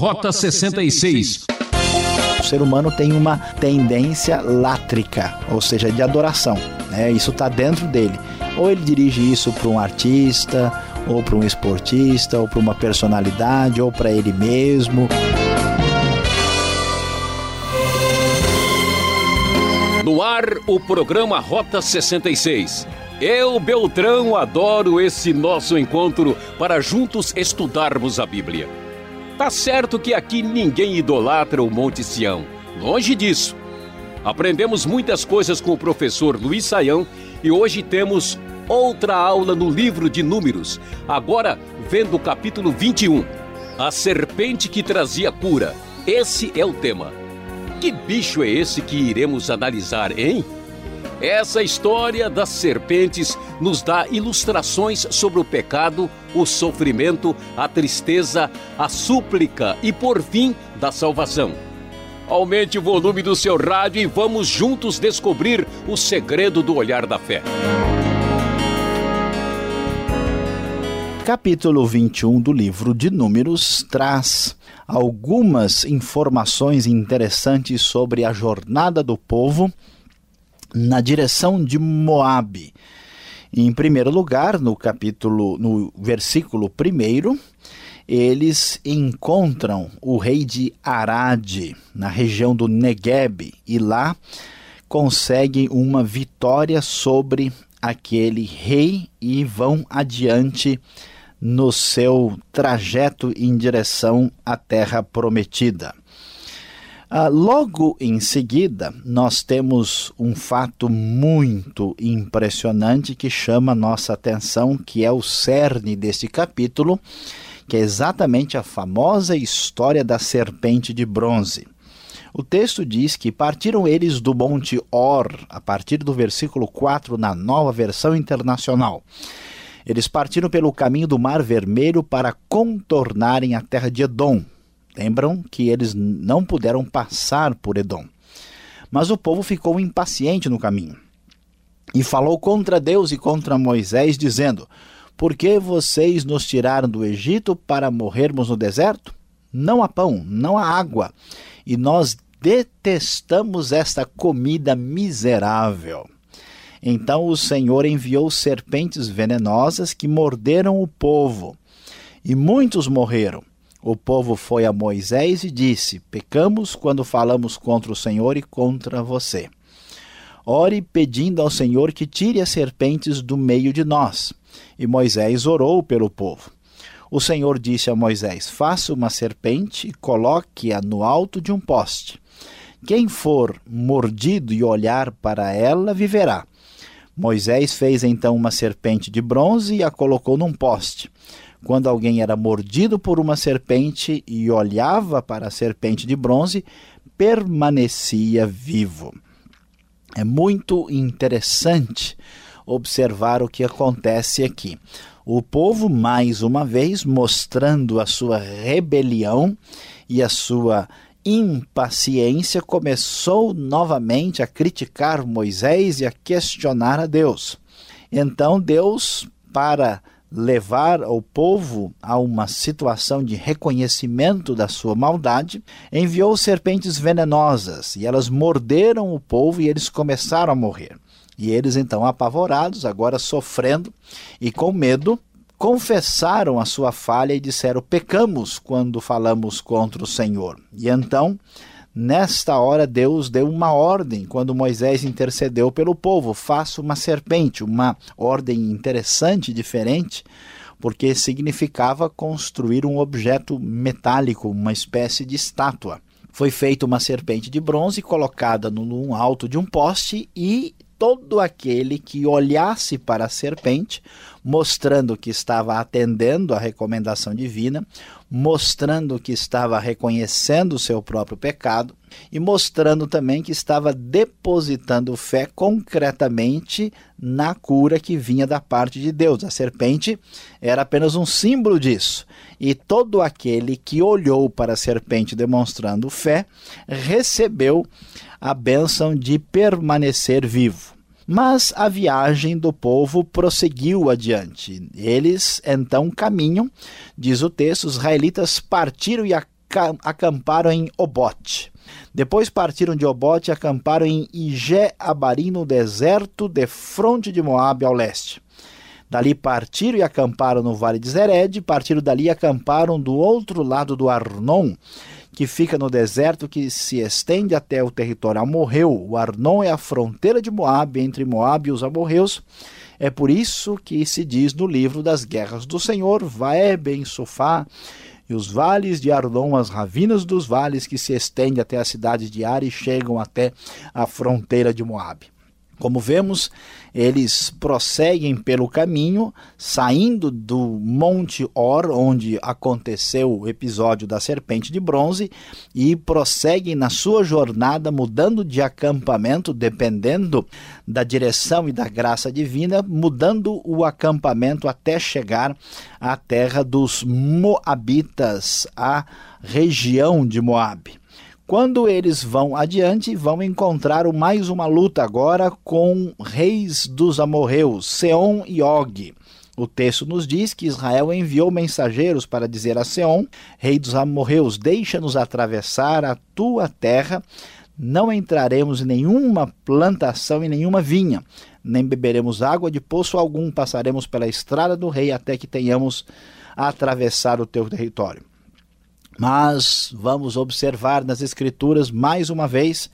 Rota 66. O ser humano tem uma tendência látrica, ou seja, de adoração. Né? Isso está dentro dele. Ou ele dirige isso para um artista, ou para um esportista, ou para uma personalidade, ou para ele mesmo. No ar, o programa Rota 66. Eu, Beltrão, adoro esse nosso encontro para juntos estudarmos a Bíblia. Tá certo que aqui ninguém idolatra o Monte Sião. Longe disso. Aprendemos muitas coisas com o professor Luiz Saião e hoje temos outra aula no livro de Números, agora vendo o capítulo 21. A serpente que trazia cura. Esse é o tema. Que bicho é esse que iremos analisar, hein? Essa história das serpentes nos dá ilustrações sobre o pecado, o sofrimento, a tristeza, a súplica e, por fim, da salvação. Aumente o volume do seu rádio e vamos juntos descobrir o segredo do olhar da fé. Capítulo 21 do livro de Números traz algumas informações interessantes sobre a jornada do povo na direção de Moabe. Em primeiro lugar, no capítulo, no versículo 1, eles encontram o rei de Arad, na região do Negueb, e lá conseguem uma vitória sobre aquele rei e vão adiante no seu trajeto em direção à terra prometida. Ah, logo em seguida, nós temos um fato muito impressionante que chama nossa atenção, que é o cerne deste capítulo, que é exatamente a famosa história da serpente de bronze. O texto diz que partiram eles do Monte Or, a partir do versículo 4, na nova versão internacional. Eles partiram pelo caminho do Mar Vermelho para contornarem a terra de Edom, Lembram que eles não puderam passar por Edom. Mas o povo ficou impaciente no caminho e falou contra Deus e contra Moisés, dizendo: Por que vocês nos tiraram do Egito para morrermos no deserto? Não há pão, não há água, e nós detestamos esta comida miserável. Então o Senhor enviou serpentes venenosas que morderam o povo, e muitos morreram. O povo foi a Moisés e disse: Pecamos quando falamos contra o Senhor e contra você. Ore pedindo ao Senhor que tire as serpentes do meio de nós. E Moisés orou pelo povo. O Senhor disse a Moisés: Faça uma serpente e coloque-a no alto de um poste. Quem for mordido e olhar para ela viverá. Moisés fez então uma serpente de bronze e a colocou num poste. Quando alguém era mordido por uma serpente e olhava para a serpente de bronze, permanecia vivo. É muito interessante observar o que acontece aqui. O povo, mais uma vez, mostrando a sua rebelião e a sua impaciência, começou novamente a criticar Moisés e a questionar a Deus. Então Deus, para levar o povo a uma situação de reconhecimento da sua maldade, enviou serpentes venenosas e elas morderam o povo e eles começaram a morrer. E eles então apavorados, agora sofrendo e com medo, confessaram a sua falha e disseram: Pecamos quando falamos contra o Senhor. E então Nesta hora, Deus deu uma ordem quando Moisés intercedeu pelo povo: faça uma serpente, uma ordem interessante, diferente, porque significava construir um objeto metálico, uma espécie de estátua. Foi feita uma serpente de bronze colocada no alto de um poste e todo aquele que olhasse para a serpente, mostrando que estava atendendo à recomendação divina, mostrando que estava reconhecendo o seu próprio pecado e mostrando também que estava depositando fé concretamente na cura que vinha da parte de Deus. A serpente era apenas um símbolo disso. E todo aquele que olhou para a serpente demonstrando fé recebeu a bênção de permanecer vivo. Mas a viagem do povo prosseguiu adiante. Eles então caminham, diz o texto, os israelitas partiram e acamparam em Obote. Depois partiram de Obote e acamparam em Ije-Abarim, no deserto de fronte de Moabe, ao leste. Dali partiram e acamparam no vale de Zered, partiram dali e acamparam do outro lado do Arnon, que fica no deserto que se estende até o território amorreu. O Arnon é a fronteira de Moabe entre Moabe e os amorreus. É por isso que se diz no livro das guerras do Senhor, Vaé ben Sofá, e os vales de Arnon, as ravinas dos vales que se estendem até a cidade de Ar e chegam até a fronteira de Moabe. Como vemos, eles prosseguem pelo caminho, saindo do Monte Or, onde aconteceu o episódio da serpente de bronze, e prosseguem na sua jornada, mudando de acampamento, dependendo da direção e da graça divina, mudando o acampamento até chegar à terra dos Moabitas, a região de Moabe. Quando eles vão adiante, vão encontrar mais uma luta agora com reis dos amorreus, Seom e Og. O texto nos diz que Israel enviou mensageiros para dizer a Seom, rei dos amorreus, deixa-nos atravessar a tua terra, não entraremos em nenhuma plantação e nenhuma vinha, nem beberemos água de poço algum, passaremos pela estrada do rei até que tenhamos atravessar o teu território. Mas vamos observar nas Escrituras mais uma vez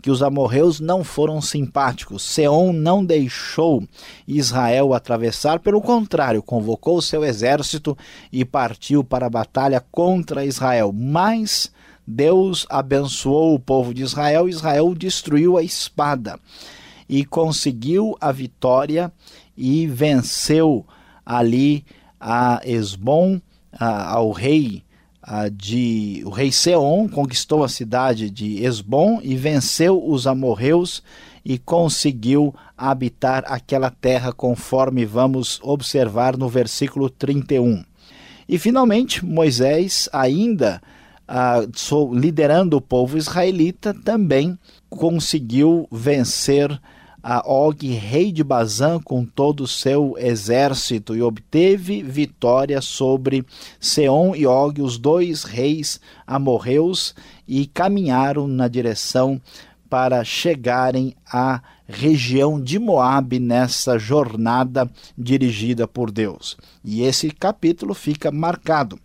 que os amorreus não foram simpáticos. Seom não deixou Israel atravessar, pelo contrário, convocou seu exército e partiu para a batalha contra Israel. Mas Deus abençoou o povo de Israel, Israel destruiu a espada e conseguiu a vitória e venceu ali a Esbom, ao rei de o rei Seom conquistou a cidade de Esbom e venceu os amorreus e conseguiu habitar aquela terra conforme vamos observar no versículo 31. E finalmente Moisés ainda uh, liderando o povo israelita também conseguiu vencer a Og, rei de Bazã, com todo o seu exército, e obteve vitória sobre Seom e Og, os dois reis amorreus, e caminharam na direção para chegarem à região de Moabe nessa jornada dirigida por Deus. E esse capítulo fica marcado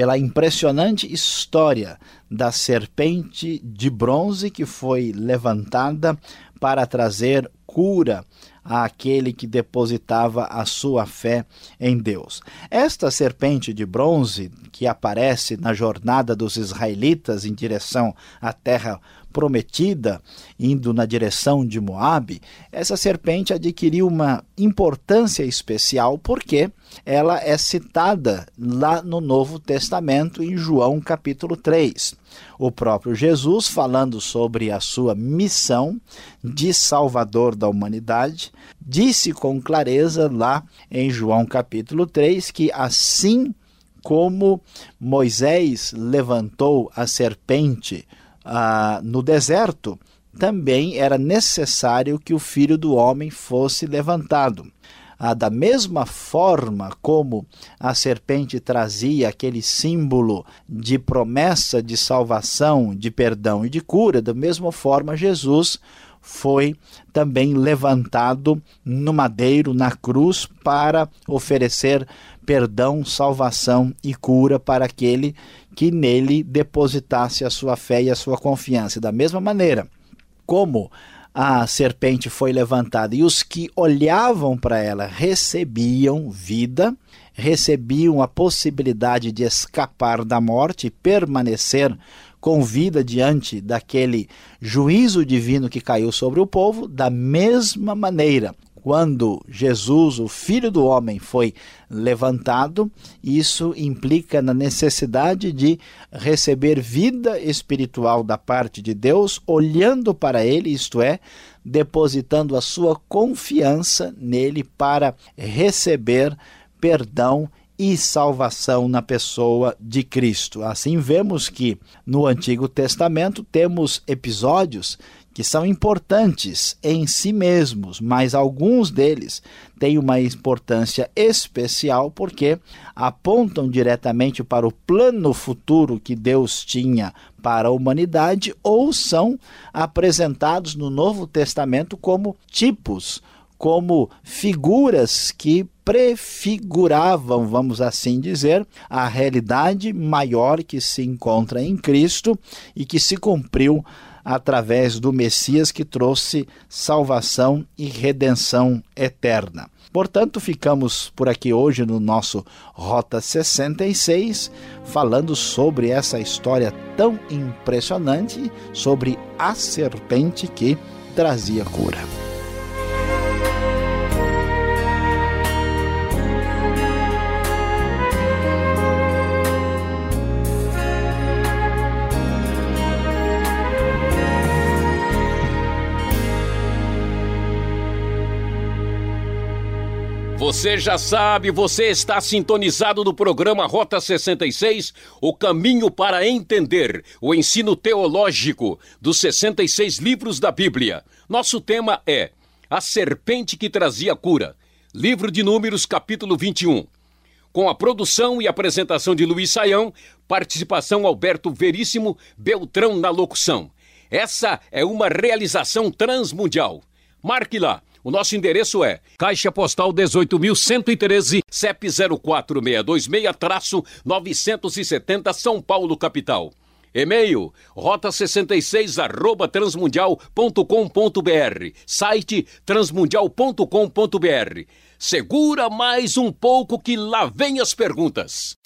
pela impressionante história da serpente de bronze que foi levantada para trazer cura àquele que depositava a sua fé em Deus. Esta serpente de bronze que aparece na jornada dos israelitas em direção à terra prometida, indo na direção de Moabe, essa serpente adquiriu uma importância especial porque ela é citada lá no Novo Testamento em João capítulo 3. O próprio Jesus, falando sobre a sua missão de salvador da humanidade, disse com clareza lá em João capítulo 3 que assim como Moisés levantou a serpente ah, no deserto, também era necessário que o filho do homem fosse levantado. Ah, da mesma forma como a serpente trazia aquele símbolo de promessa de salvação, de perdão e de cura, da mesma forma Jesus foi também levantado no madeiro, na cruz, para oferecer perdão, salvação e cura para aquele que nele depositasse a sua fé e a sua confiança. Da mesma maneira, como a serpente foi levantada. E os que olhavam para ela recebiam vida, recebiam a possibilidade de escapar da morte e permanecer com vida diante daquele juízo divino que caiu sobre o povo, da mesma maneira, quando Jesus, o Filho do Homem, foi levantado, isso implica na necessidade de receber vida espiritual da parte de Deus, olhando para Ele, isto é, depositando a sua confiança nele para receber perdão e salvação na pessoa de Cristo. Assim, vemos que no Antigo Testamento temos episódios que são importantes em si mesmos, mas alguns deles têm uma importância especial porque apontam diretamente para o plano futuro que Deus tinha para a humanidade ou são apresentados no Novo Testamento como tipos como figuras que prefiguravam, vamos assim dizer, a realidade maior que se encontra em Cristo e que se cumpriu através do Messias que trouxe salvação e redenção eterna. Portanto, ficamos por aqui hoje no nosso Rota 66, falando sobre essa história tão impressionante sobre a serpente que trazia cura. Você já sabe, você está sintonizado no programa Rota 66, o caminho para entender o ensino teológico dos 66 livros da Bíblia. Nosso tema é A Serpente que Trazia Cura, livro de Números, capítulo 21. Com a produção e apresentação de Luiz Saião, participação Alberto Veríssimo, Beltrão na locução. Essa é uma realização transmundial. Marque lá o nosso endereço é Caixa Postal 18.113, CEP 04626-970 São Paulo, capital. E-mail rota66 arroba transmundial.com.br. Site transmundial.com.br. Segura mais um pouco que lá vem as perguntas.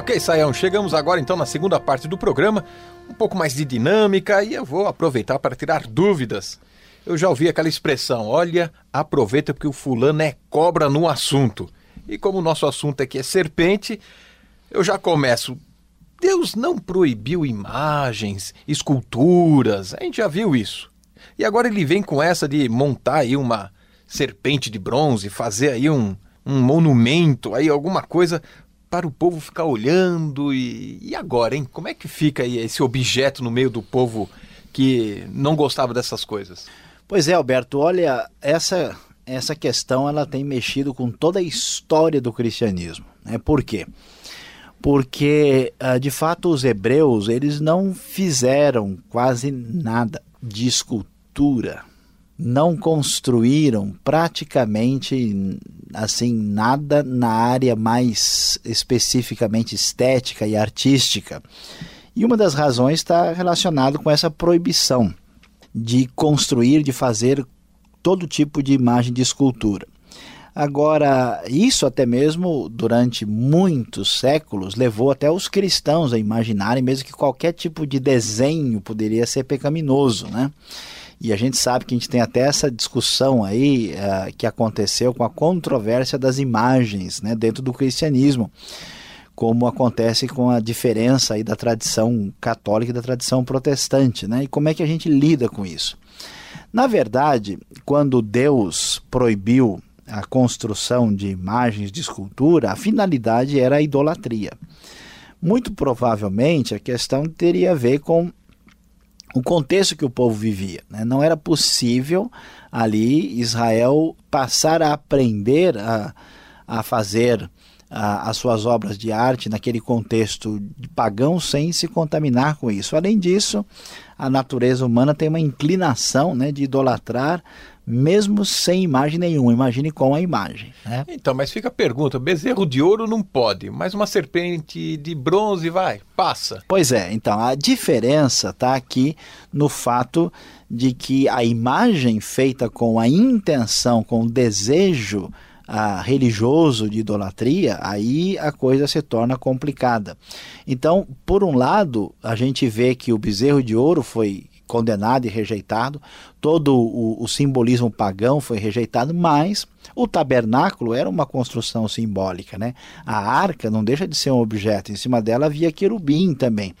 Ok, Saião, chegamos agora então na segunda parte do programa, um pouco mais de dinâmica e eu vou aproveitar para tirar dúvidas. Eu já ouvi aquela expressão, olha, aproveita porque o fulano é cobra no assunto. E como o nosso assunto aqui é serpente, eu já começo. Deus não proibiu imagens, esculturas, a gente já viu isso. E agora ele vem com essa de montar aí uma serpente de bronze, fazer aí um, um monumento, aí alguma coisa para o povo ficar olhando e, e agora, hein? Como é que fica aí esse objeto no meio do povo que não gostava dessas coisas? Pois é, Alberto, olha, essa essa questão ela tem mexido com toda a história do cristianismo. Né? Por quê? Porque, ah, de fato, os hebreus eles não fizeram quase nada de escultura não construíram praticamente assim nada na área mais especificamente estética e artística. E uma das razões está relacionada com essa proibição de construir, de fazer todo tipo de imagem de escultura. Agora, isso até mesmo durante muitos séculos levou até os cristãos a imaginarem mesmo que qualquer tipo de desenho poderia ser pecaminoso, né? E a gente sabe que a gente tem até essa discussão aí uh, que aconteceu com a controvérsia das imagens né, dentro do cristianismo, como acontece com a diferença aí da tradição católica e da tradição protestante, né? E como é que a gente lida com isso? Na verdade, quando Deus proibiu a construção de imagens de escultura, a finalidade era a idolatria. Muito provavelmente a questão teria a ver com o contexto que o povo vivia. Né? Não era possível ali Israel passar a aprender a, a fazer a, as suas obras de arte naquele contexto pagão sem se contaminar com isso. Além disso, a natureza humana tem uma inclinação né, de idolatrar mesmo sem imagem nenhuma. Imagine com a imagem. Né? Então, mas fica a pergunta: bezerro de ouro não pode, mas uma serpente de bronze vai, passa. Pois é, então a diferença está aqui no fato de que a imagem feita com a intenção, com o desejo ah, religioso de idolatria, aí a coisa se torna complicada. Então, por um lado, a gente vê que o bezerro de ouro foi condenado e rejeitado. Todo o, o simbolismo pagão foi rejeitado, mas o tabernáculo era uma construção simbólica, né? A arca não deixa de ser um objeto, em cima dela havia querubim também,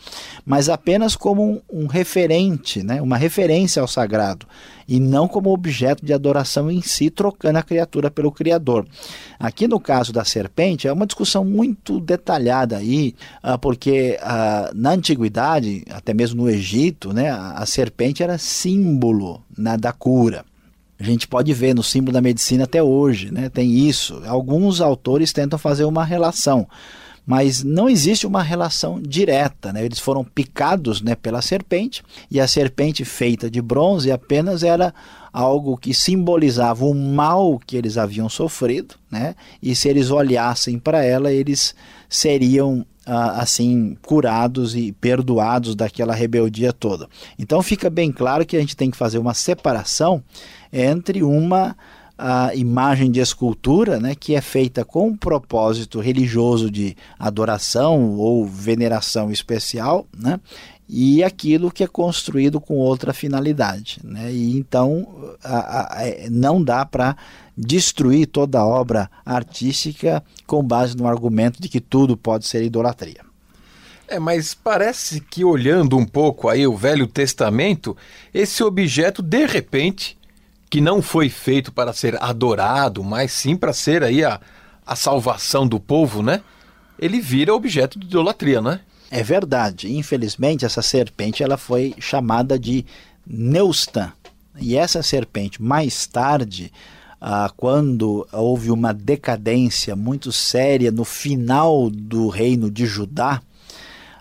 mas apenas como um, um referente, né? uma referência ao sagrado, e não como objeto de adoração em si, trocando a criatura pelo Criador. Aqui no caso da serpente, é uma discussão muito detalhada aí, ah, porque ah, na antiguidade, até mesmo no Egito, né, a serpente era símbolo né, da cura. A gente pode ver no símbolo da medicina até hoje, né? tem isso. Alguns autores tentam fazer uma relação, mas não existe uma relação direta. Né? Eles foram picados né, pela serpente, e a serpente feita de bronze apenas era algo que simbolizava o mal que eles haviam sofrido, né? e se eles olhassem para ela, eles seriam assim curados e perdoados daquela rebeldia toda. Então fica bem claro que a gente tem que fazer uma separação entre uma a imagem de escultura, né, que é feita com um propósito religioso de adoração ou veneração especial, né, e aquilo que é construído com outra finalidade. Né, e então a, a, é, não dá para destruir toda a obra artística com base no argumento de que tudo pode ser idolatria. É, mas parece que olhando um pouco aí o Velho Testamento, esse objeto de repente que não foi feito para ser adorado, mas sim para ser aí a, a salvação do povo, né? Ele vira objeto de idolatria, né? É verdade. Infelizmente, essa serpente ela foi chamada de Neustan. E essa serpente, mais tarde, ah, quando houve uma decadência muito séria no final do reino de Judá,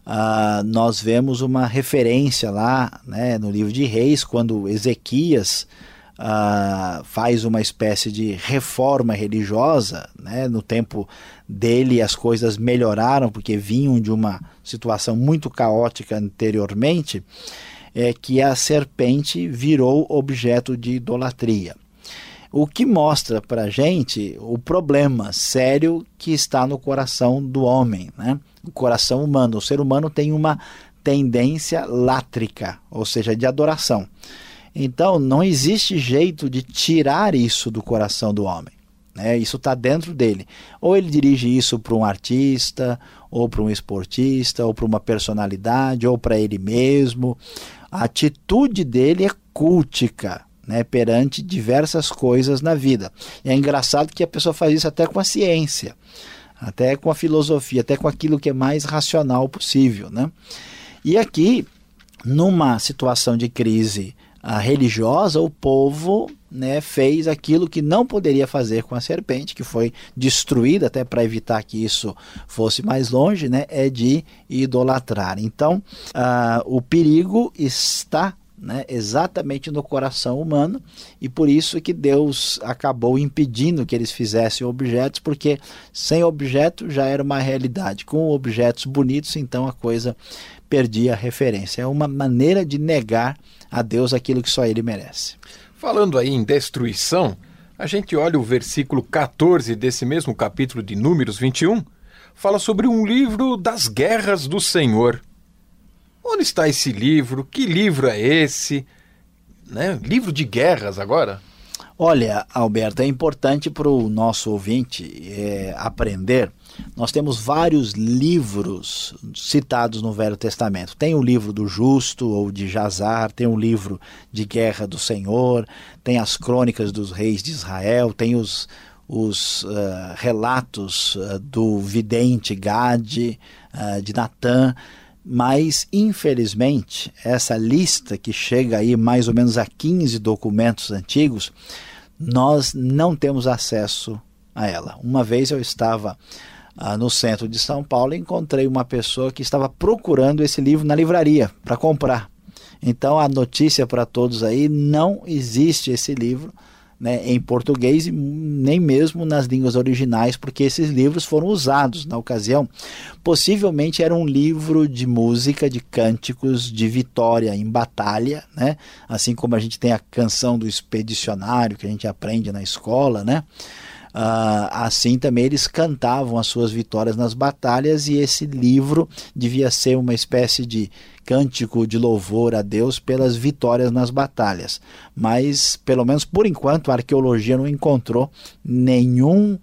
ah, nós vemos uma referência lá né, no livro de Reis, quando Ezequias uh, faz uma espécie de reforma religiosa, né? no tempo dele as coisas melhoraram porque vinham de uma situação muito caótica anteriormente, é que a serpente virou objeto de idolatria. O que mostra para gente o problema sério que está no coração do homem, né? o coração humano. O ser humano tem uma tendência látrica, ou seja, de adoração. Então, não existe jeito de tirar isso do coração do homem. Né? Isso está dentro dele. Ou ele dirige isso para um artista, ou para um esportista, ou para uma personalidade, ou para ele mesmo. A atitude dele é cultica. Né, perante diversas coisas na vida. E é engraçado que a pessoa faz isso até com a ciência, até com a filosofia, até com aquilo que é mais racional possível. Né? E aqui, numa situação de crise a religiosa, o povo né, fez aquilo que não poderia fazer com a serpente, que foi destruída até para evitar que isso fosse mais longe, né, é de idolatrar. Então, uh, o perigo está né, exatamente no coração humano e por isso que Deus acabou impedindo que eles fizessem objetos, porque sem objeto já era uma realidade. Com objetos bonitos, então a coisa perdia a referência. É uma maneira de negar a Deus aquilo que só ele merece. Falando aí em destruição, a gente olha o versículo 14 desse mesmo capítulo de Números 21, fala sobre um livro das guerras do Senhor. Onde está esse livro? Que livro é esse? Né? Livro de guerras agora? Olha, Alberto, é importante para o nosso ouvinte é, aprender nós temos vários livros citados no Velho Testamento. Tem o livro do Justo ou de Jazar, tem o livro de Guerra do Senhor, tem as crônicas dos reis de Israel, tem os, os uh, relatos uh, do vidente Gade, uh, de Natã, mas infelizmente essa lista que chega aí mais ou menos a 15 documentos antigos, nós não temos acesso a ela. Uma vez eu estava ah, no centro de São Paulo, encontrei uma pessoa que estava procurando esse livro na livraria para comprar. Então a notícia para todos aí, não existe esse livro né, em português e nem mesmo nas línguas originais, porque esses livros foram usados na ocasião. Possivelmente era um livro de música, de cânticos de vitória em batalha, né? assim como a gente tem a canção do expedicionário que a gente aprende na escola, né? Uh, assim também eles cantavam as suas vitórias nas batalhas, e esse livro devia ser uma espécie de cântico de louvor a Deus pelas vitórias nas batalhas. Mas, pelo menos por enquanto, a arqueologia não encontrou nenhum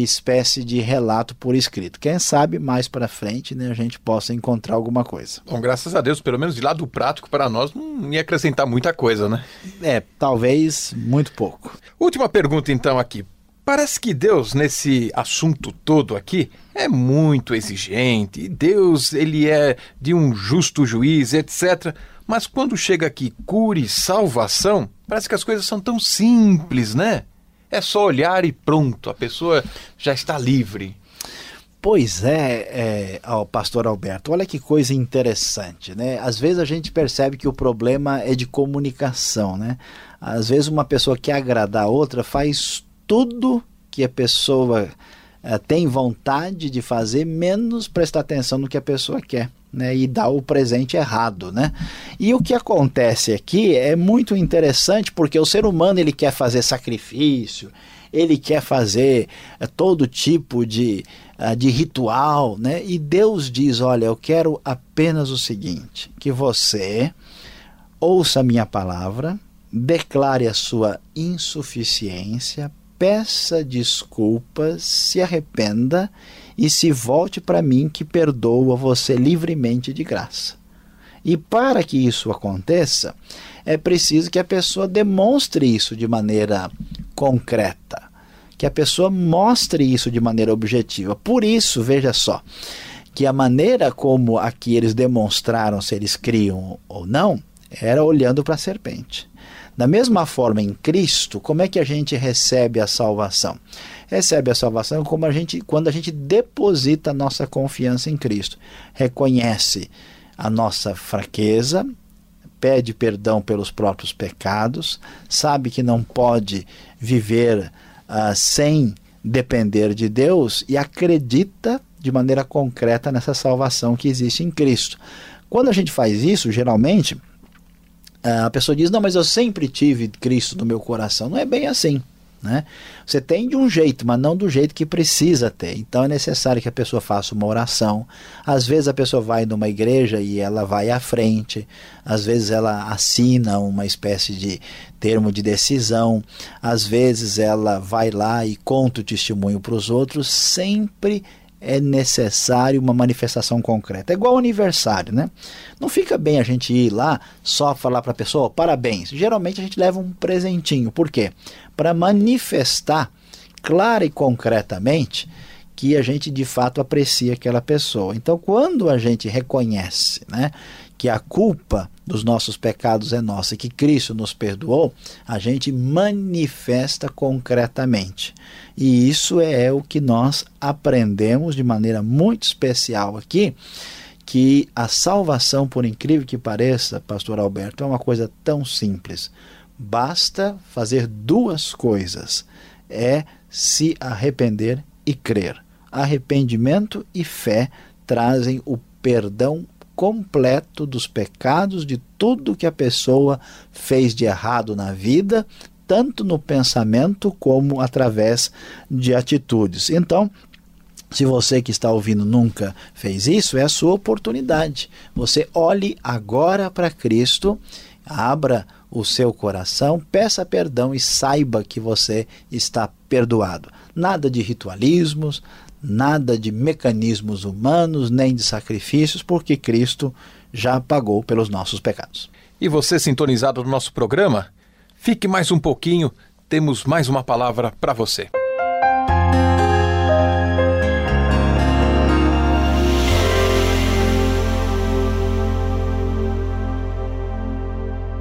espécie de relato por escrito. Quem sabe mais para frente né, a gente possa encontrar alguma coisa. Bom, graças a Deus, pelo menos de lado prático para nós não ia acrescentar muita coisa, né? É, talvez muito pouco. Última pergunta então aqui. Parece que Deus, nesse assunto todo aqui, é muito exigente. Deus, ele é de um justo juiz, etc. Mas quando chega aqui cura e salvação, parece que as coisas são tão simples, né? É só olhar e pronto, a pessoa já está livre. Pois é, é pastor Alberto, olha que coisa interessante, né? Às vezes a gente percebe que o problema é de comunicação, né? Às vezes uma pessoa quer agradar a outra, faz tudo que a pessoa uh, tem vontade de fazer, menos prestar atenção no que a pessoa quer. Né, e dar o presente errado, né? E o que acontece aqui é muito interessante porque o ser humano ele quer fazer sacrifício, ele quer fazer uh, todo tipo de, uh, de ritual, né? E Deus diz: olha, eu quero apenas o seguinte, que você ouça a minha palavra, declare a sua insuficiência, peça desculpas, se arrependa e se volte para mim que perdoa você livremente de graça. E para que isso aconteça, é preciso que a pessoa demonstre isso de maneira concreta, que a pessoa mostre isso de maneira objetiva. Por isso, veja só, que a maneira como aqui eles demonstraram se eles criam ou não era olhando para a serpente. Da mesma forma, em Cristo, como é que a gente recebe a salvação? Recebe a salvação como a gente, quando a gente deposita a nossa confiança em Cristo. Reconhece a nossa fraqueza, pede perdão pelos próprios pecados, sabe que não pode viver uh, sem depender de Deus e acredita de maneira concreta nessa salvação que existe em Cristo. Quando a gente faz isso, geralmente a pessoa diz: Não, mas eu sempre tive Cristo no meu coração. Não é bem assim. Né? Você tem de um jeito, mas não do jeito que precisa ter. Então é necessário que a pessoa faça uma oração. Às vezes a pessoa vai numa igreja e ela vai à frente. Às vezes ela assina uma espécie de termo de decisão. Às vezes ela vai lá e conta o testemunho para os outros. Sempre é necessário uma manifestação concreta. É igual aniversário, né? Não fica bem a gente ir lá só falar para a pessoa, parabéns. Geralmente a gente leva um presentinho. Por quê? Para manifestar clara e concretamente que a gente de fato aprecia aquela pessoa. Então, quando a gente reconhece, né, que a culpa dos nossos pecados é nossa e que Cristo nos perdoou, a gente manifesta concretamente. E isso é o que nós aprendemos de maneira muito especial aqui, que a salvação, por incrível que pareça, pastor Alberto, é uma coisa tão simples. Basta fazer duas coisas: é se arrepender e crer. Arrependimento e fé trazem o perdão completo dos pecados, de tudo que a pessoa fez de errado na vida, tanto no pensamento como através de atitudes. Então, se você que está ouvindo nunca fez isso, é a sua oportunidade. Você olhe agora para Cristo, abra o seu coração, peça perdão e saiba que você está perdoado. Nada de ritualismos, nada de mecanismos humanos, nem de sacrifícios, porque Cristo já pagou pelos nossos pecados. E você sintonizado no nosso programa? Fique mais um pouquinho, temos mais uma palavra para você.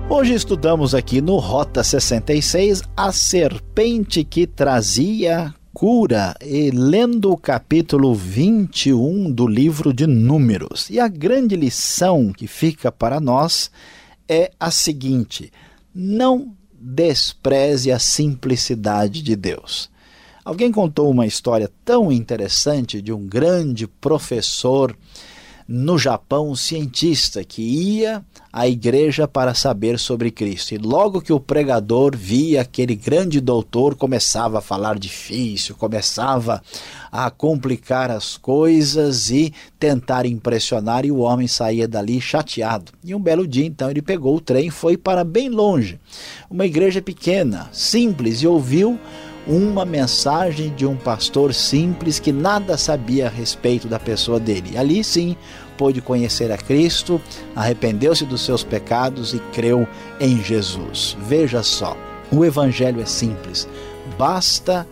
Hoje estudamos aqui no Rota 66 a serpente que trazia cura e lendo o capítulo 21 do livro de Números. E a grande lição que fica para nós é a seguinte: não despreze a simplicidade de Deus. Alguém contou uma história tão interessante de um grande professor no Japão um cientista que ia à igreja para saber sobre Cristo. E logo que o pregador via aquele grande doutor, começava a falar difícil, começava a complicar as coisas e tentar impressionar, e o homem saía dali chateado. E um belo dia, então, ele pegou o trem e foi para bem longe, uma igreja pequena, simples, e ouviu uma mensagem de um pastor simples que nada sabia a respeito da pessoa dele. Ali sim pôde conhecer a Cristo, arrependeu-se dos seus pecados e creu em Jesus. Veja só, o evangelho é simples. Basta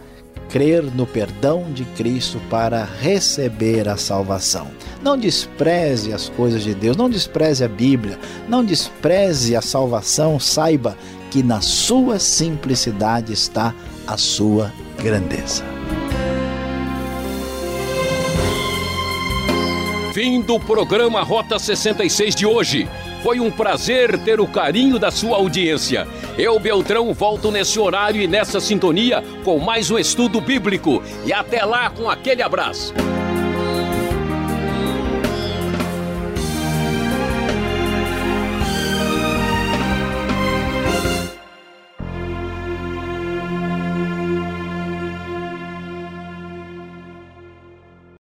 crer no perdão de Cristo para receber a salvação. Não despreze as coisas de Deus, não despreze a Bíblia, não despreze a salvação, saiba que na sua simplicidade está a sua grandeza. Fim do programa Rota 66 de hoje. Foi um prazer ter o carinho da sua audiência. Eu, Beltrão, volto nesse horário e nessa sintonia com mais um estudo bíblico. E até lá com aquele abraço.